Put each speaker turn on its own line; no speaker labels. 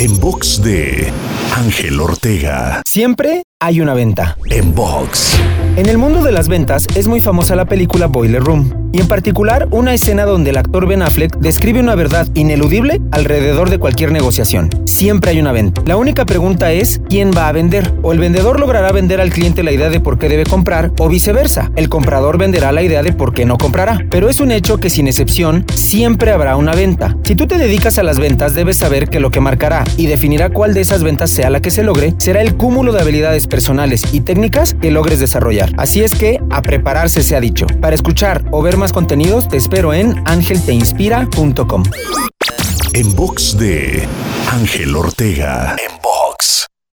En box de Ángel Ortega.
Siempre hay una venta.
En box.
En el mundo de las ventas es muy famosa la película Boiler Room, y en particular una escena donde el actor Ben Affleck describe una verdad ineludible alrededor de cualquier negociación. Siempre hay una venta. La única pregunta es quién va a vender, o el vendedor logrará vender al cliente la idea de por qué debe comprar, o viceversa, el comprador venderá la idea de por qué no comprará. Pero es un hecho que sin excepción siempre habrá una venta. Si tú te dedicas a las ventas debes saber que lo que marcará y definirá cuál de esas ventas sea la que se logre será el cúmulo de habilidades personales y técnicas que logres desarrollar. Así es que a prepararse se ha dicho. Para escuchar o ver más contenidos te espero en angelteinspira.com.
En box de Ángel Ortega. En box.